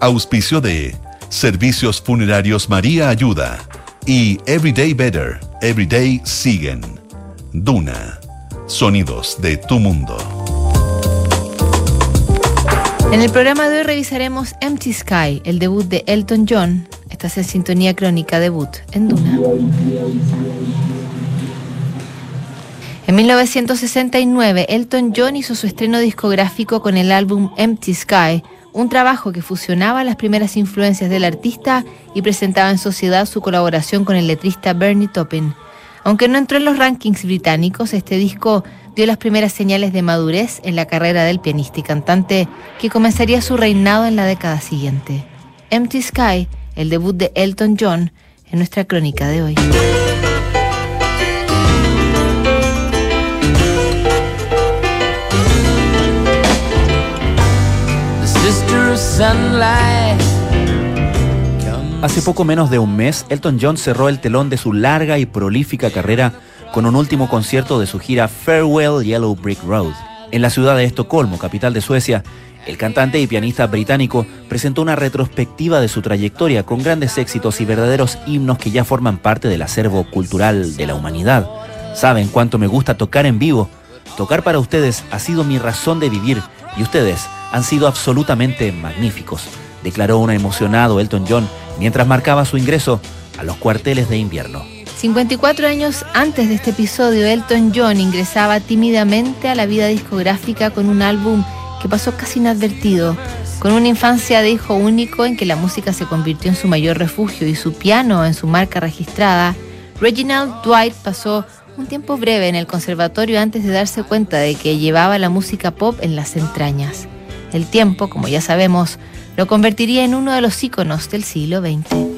Auspicio de Servicios Funerarios María Ayuda y Everyday Better, Everyday Siguen. Duna. Sonidos de tu mundo. En el programa de hoy revisaremos Empty Sky, el debut de Elton John. Esta es en sintonía crónica debut en Duna. En 1969, Elton John hizo su estreno discográfico con el álbum Empty Sky, un trabajo que fusionaba las primeras influencias del artista y presentaba en sociedad su colaboración con el letrista Bernie Taupin. Aunque no entró en los rankings británicos, este disco dio las primeras señales de madurez en la carrera del pianista y cantante que comenzaría su reinado en la década siguiente. Empty Sky, el debut de Elton John, en nuestra crónica de hoy. Hace poco menos de un mes, Elton John cerró el telón de su larga y prolífica carrera con un último concierto de su gira Farewell Yellow Brick Road. En la ciudad de Estocolmo, capital de Suecia, el cantante y pianista británico presentó una retrospectiva de su trayectoria con grandes éxitos y verdaderos himnos que ya forman parte del acervo cultural de la humanidad. Saben cuánto me gusta tocar en vivo. Tocar para ustedes ha sido mi razón de vivir y ustedes han sido absolutamente magníficos, declaró un emocionado Elton John mientras marcaba su ingreso a los cuarteles de invierno. 54 años antes de este episodio, Elton John ingresaba tímidamente a la vida discográfica con un álbum que pasó casi inadvertido, con una infancia de hijo único en que la música se convirtió en su mayor refugio y su piano en su marca registrada. Reginald Dwight pasó un tiempo breve en el conservatorio antes de darse cuenta de que llevaba la música pop en las entrañas. El tiempo, como ya sabemos, lo convertiría en uno de los íconos del siglo XX.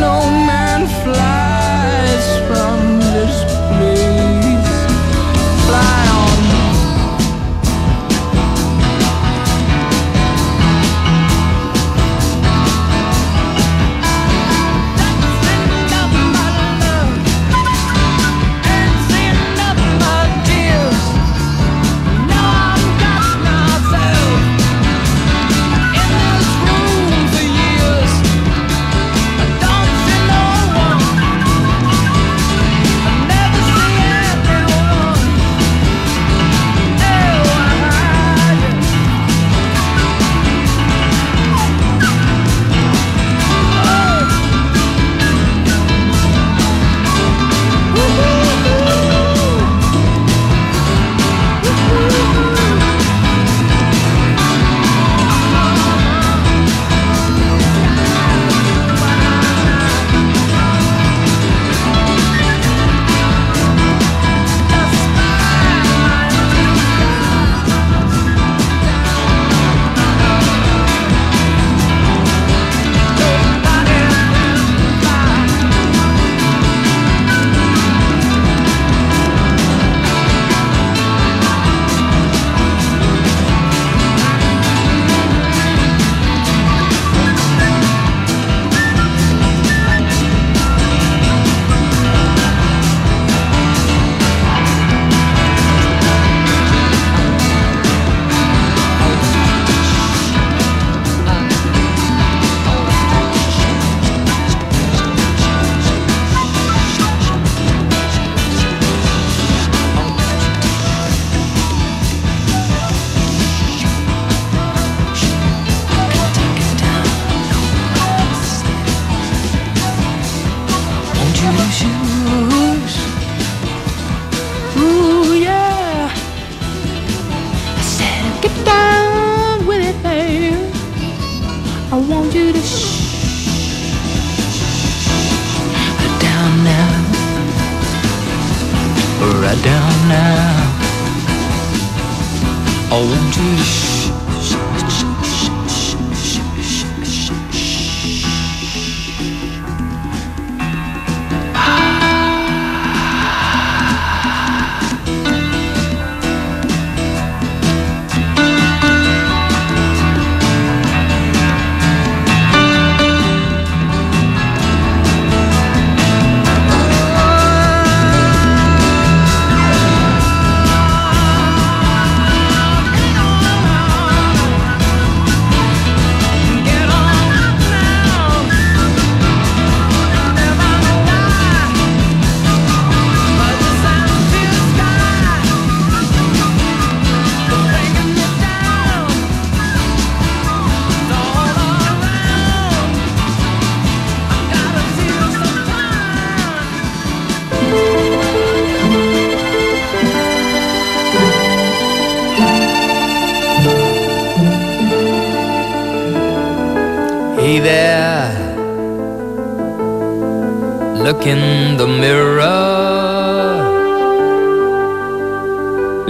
no man flies from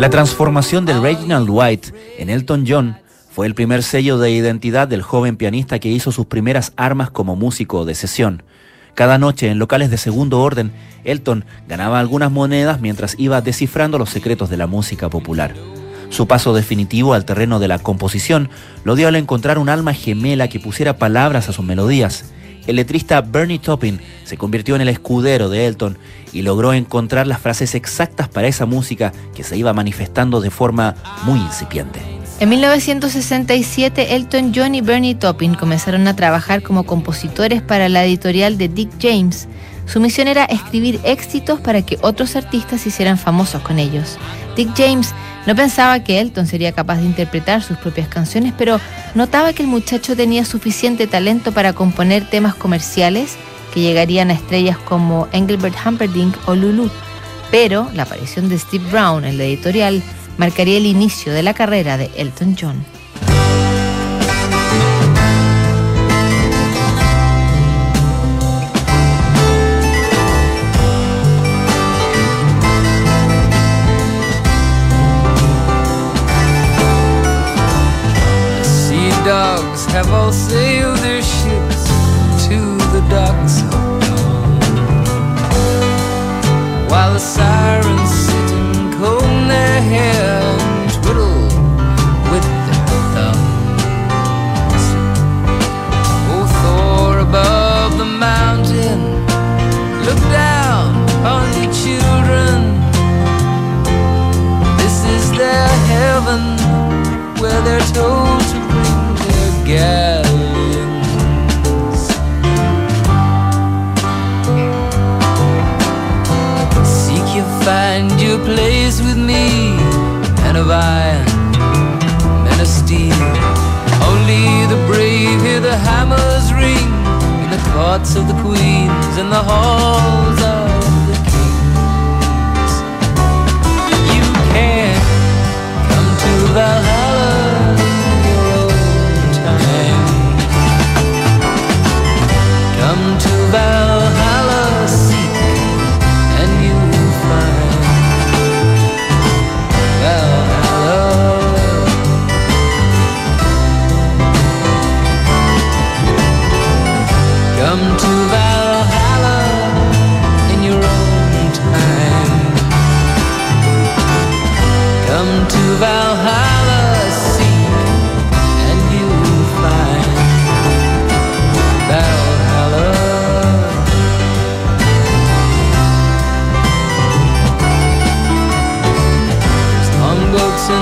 La transformación de Reginald White en Elton John fue el primer sello de identidad del joven pianista que hizo sus primeras armas como músico de sesión. Cada noche en locales de segundo orden, Elton ganaba algunas monedas mientras iba descifrando los secretos de la música popular. Su paso definitivo al terreno de la composición lo dio al encontrar un alma gemela que pusiera palabras a sus melodías el letrista Bernie Taupin se convirtió en el escudero de Elton y logró encontrar las frases exactas para esa música que se iba manifestando de forma muy incipiente. En 1967, Elton John y Bernie Taupin comenzaron a trabajar como compositores para la editorial de Dick James. Su misión era escribir éxitos para que otros artistas se hicieran famosos con ellos. Dick James no pensaba que Elton sería capaz de interpretar sus propias canciones, pero notaba que el muchacho tenía suficiente talento para componer temas comerciales que llegarían a estrellas como Engelbert Humperdinck o Lulu. Pero la aparición de Steve Brown en la editorial marcaría el inicio de la carrera de Elton John. Have all sailed their ships to the docks of dawn. While the sirens sit and comb their hair and twiddle with their thumbs. Oh, Thor above the mountain, look down on your children. This is their heaven where they're told place with me, man of iron, man of steel. Only the brave hear the hammers ring in the courts of the queens and the halls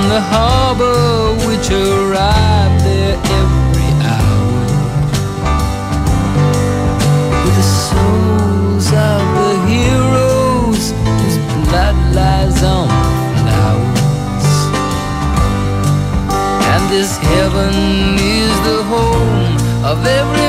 the harbor which arrive there every hour with the souls of the heroes whose blood lies on the flowers. And this heaven is the home of every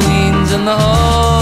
queens and the hall.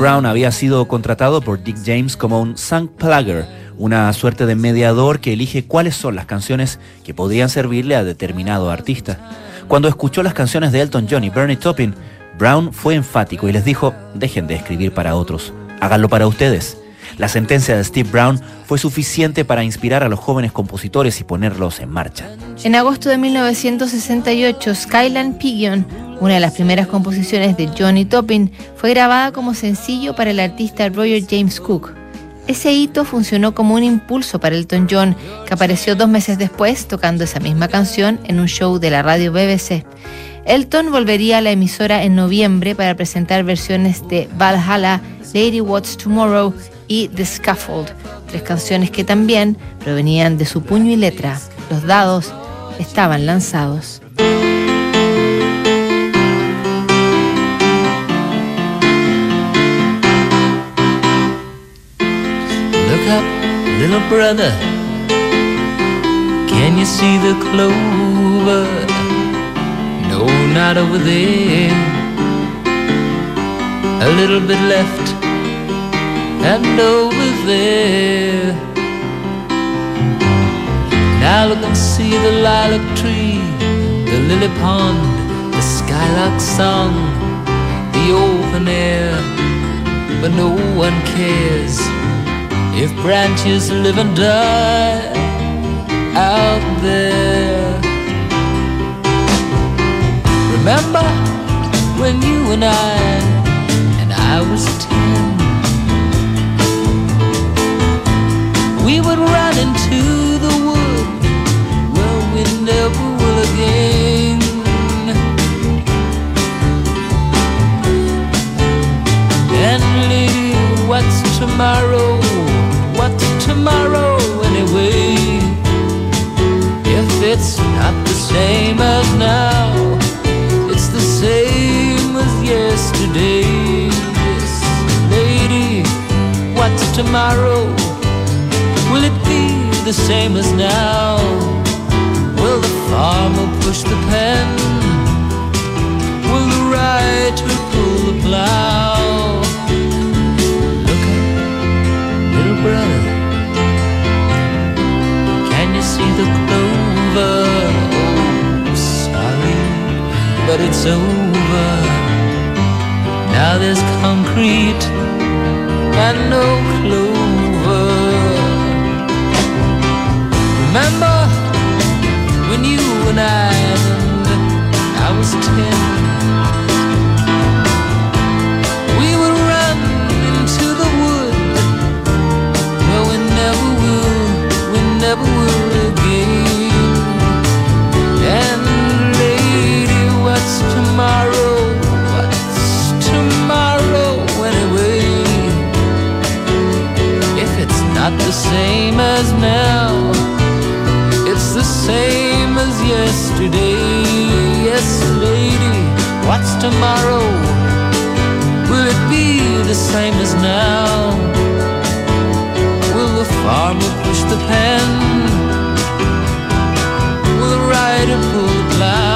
Brown había sido contratado por Dick James como un song plugger, una suerte de mediador que elige cuáles son las canciones que podrían servirle a determinado artista. Cuando escuchó las canciones de Elton John y Bernie Taupin, Brown fue enfático y les dijo, dejen de escribir para otros, háganlo para ustedes. La sentencia de Steve Brown fue suficiente para inspirar a los jóvenes compositores y ponerlos en marcha. En agosto de 1968, Skyland Pigeon, una de las primeras composiciones de Johnny Toppin, fue grabada como sencillo para el artista Roger James Cook. Ese hito funcionó como un impulso para Elton John, que apareció dos meses después tocando esa misma canción en un show de la radio BBC. Elton volvería a la emisora en noviembre para presentar versiones de Valhalla, Lady What's Tomorrow y The Scaffold, tres canciones que también provenían de su puño y letra. Los dados estaban lanzados. Look up, little brother. Can you see the clover? No, not over there. A little bit left, and over there. Now look and see the lilac tree, the lily pond, the skylark song, the open air. But no one cares if branches live and die out there. Remember when you and I, and I was ten, we would run into the wood where we never will again. And lady, what's tomorrow? What's tomorrow anyway? If it's not the same as now, it's the same as yesterday. Yes, lady, what's tomorrow? The same as now? Will the farmer push the pen? Will the writer pull the plow? Look up, little brother. Can you see the clover? Oh, sorry, but it's over. Now there's concrete and no clover. Remember when you and I and I was ten? We would run into the wood where we never will, we never will again. And lady, what's tomorrow? What's tomorrow anyway? If it's not the same as now. The same as yesterday. Yes, lady, what's tomorrow? Will it be the same as now? Will the farmer push the pen? Will the rider pull the plow?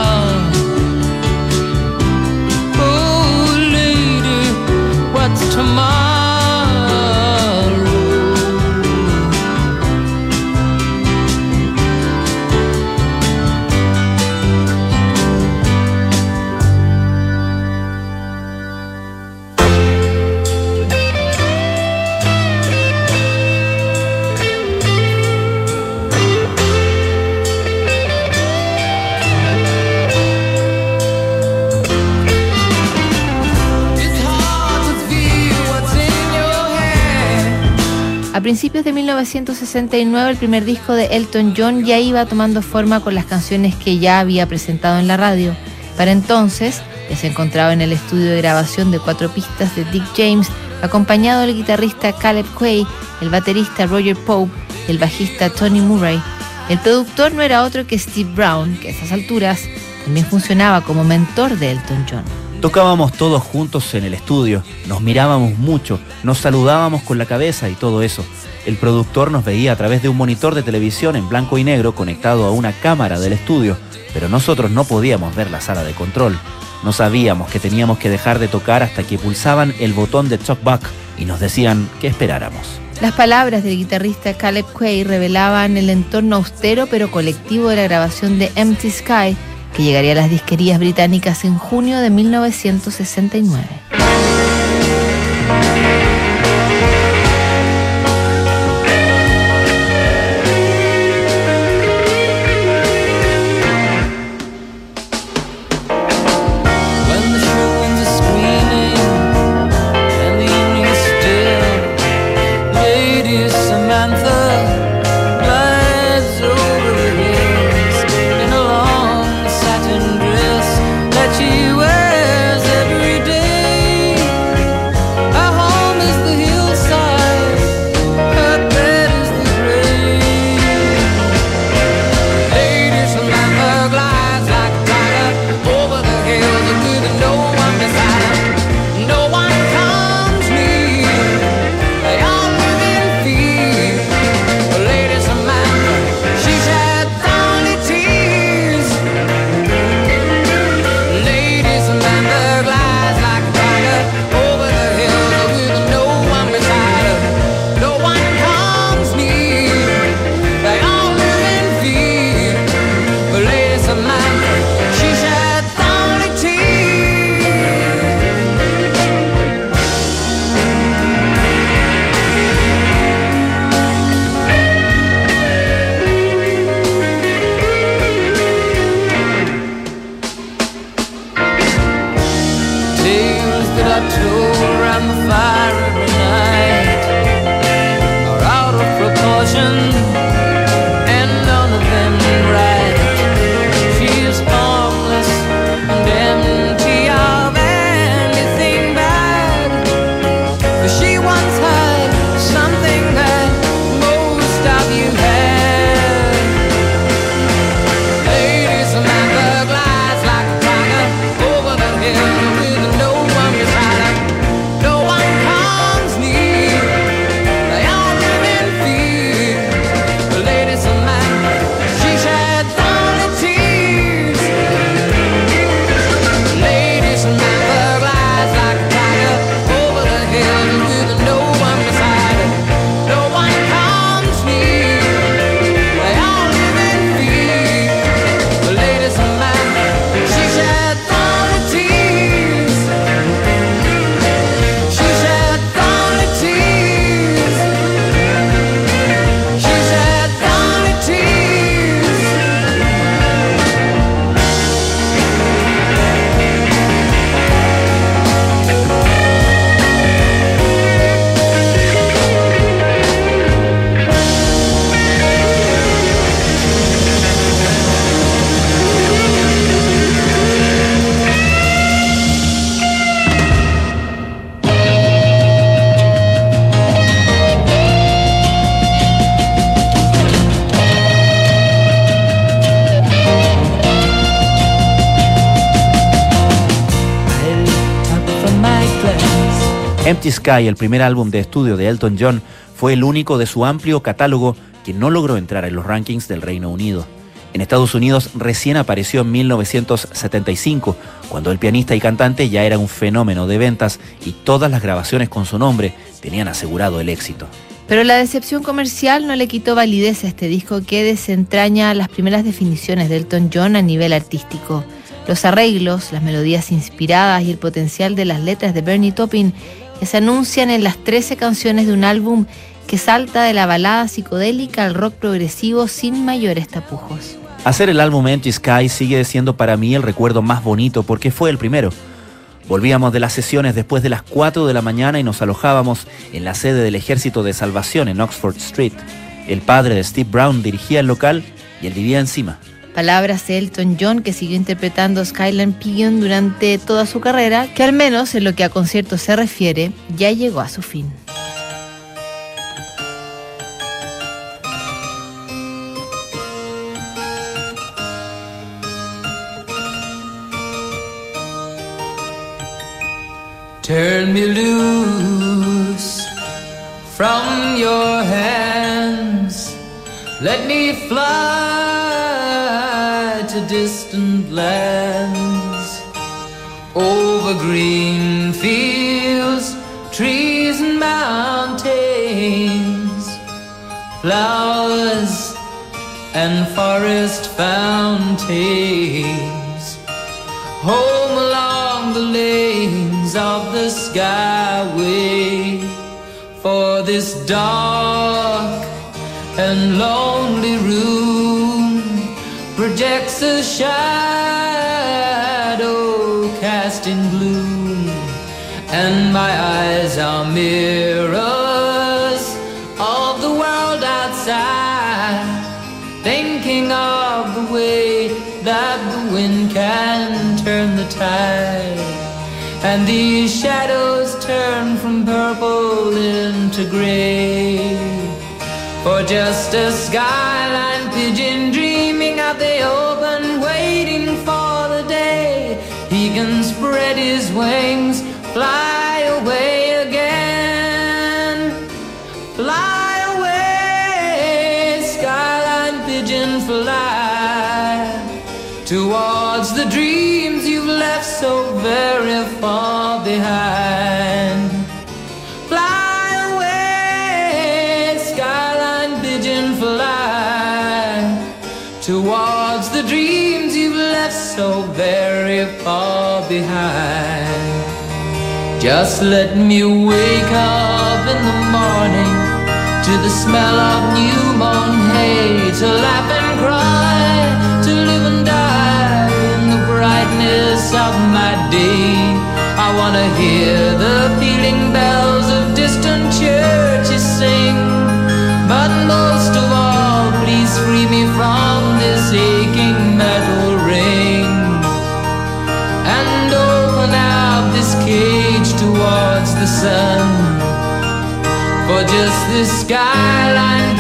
A principios de 1969 el primer disco de Elton John ya iba tomando forma con las canciones que ya había presentado en la radio. Para entonces ya se encontraba en el estudio de grabación de cuatro pistas de Dick James, acompañado del guitarrista Caleb Quay, el baterista Roger Pope y el bajista Tony Murray. El productor no era otro que Steve Brown, que a esas alturas también funcionaba como mentor de Elton John. Tocábamos todos juntos en el estudio, nos mirábamos mucho, nos saludábamos con la cabeza y todo eso. El productor nos veía a través de un monitor de televisión en blanco y negro conectado a una cámara del estudio, pero nosotros no podíamos ver la sala de control. No sabíamos que teníamos que dejar de tocar hasta que pulsaban el botón de talkback y nos decían que esperáramos. Las palabras del guitarrista Caleb Quay revelaban el entorno austero pero colectivo de la grabación de Empty Sky, que llegaría a las disquerías británicas en junio de 1969. Sky, el primer álbum de estudio de Elton John, fue el único de su amplio catálogo que no logró entrar en los rankings del Reino Unido. En Estados Unidos recién apareció en 1975, cuando el pianista y cantante ya era un fenómeno de ventas y todas las grabaciones con su nombre tenían asegurado el éxito. Pero la decepción comercial no le quitó validez a este disco que desentraña las primeras definiciones de Elton John a nivel artístico. Los arreglos, las melodías inspiradas y el potencial de las letras de Bernie Taupin que se anuncian en las 13 canciones de un álbum que salta de la balada psicodélica al rock progresivo sin mayores tapujos. Hacer el álbum Empty Sky sigue siendo para mí el recuerdo más bonito porque fue el primero. Volvíamos de las sesiones después de las 4 de la mañana y nos alojábamos en la sede del Ejército de Salvación en Oxford Street. El padre de Steve Brown dirigía el local y él vivía encima. Palabras de Elton John que siguió interpretando Skyline Pigeon durante toda su carrera, que al menos en lo que a conciertos se refiere, ya llegó a su fin. Turn me loose from your hands. Let me fly lands over green fields, trees, and mountains, flowers and forest fountains. Home along the lanes of the skyway for this dark and lonely room projects a shadow casting gloom and my eyes are mirrors of the world outside thinking of the way that the wind can turn the tide and these shadows turn from purple into gray. For just a skyline wings, Just let me wake up in the morning to the smell of new mown hay, to laugh and cry, to live and die in the brightness of my day. I wanna hear the pealing bells of distant churches sing, but most of all, please free me from this aching metal the sun. For just this skyline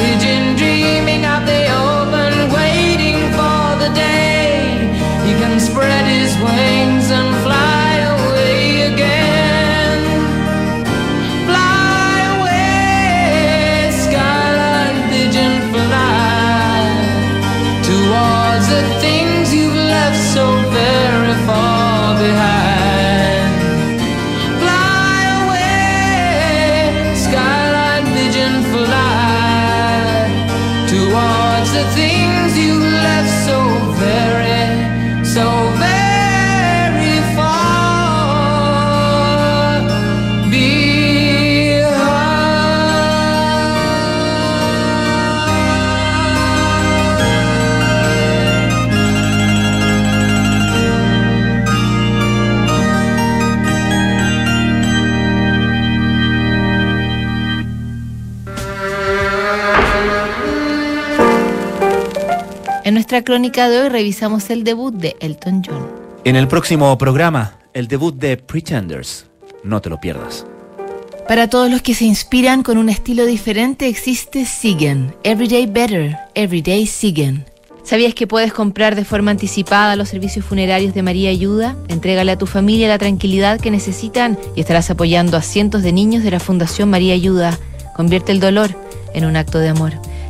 crónica de hoy revisamos el debut de Elton John. En el próximo programa, el debut de Pretenders. No te lo pierdas. Para todos los que se inspiran con un estilo diferente existe Siguen, Everyday Better, Everyday Siguen. ¿Sabías que puedes comprar de forma anticipada los servicios funerarios de María Ayuda? Entrégale a tu familia la tranquilidad que necesitan y estarás apoyando a cientos de niños de la Fundación María Ayuda. Convierte el dolor en un acto de amor.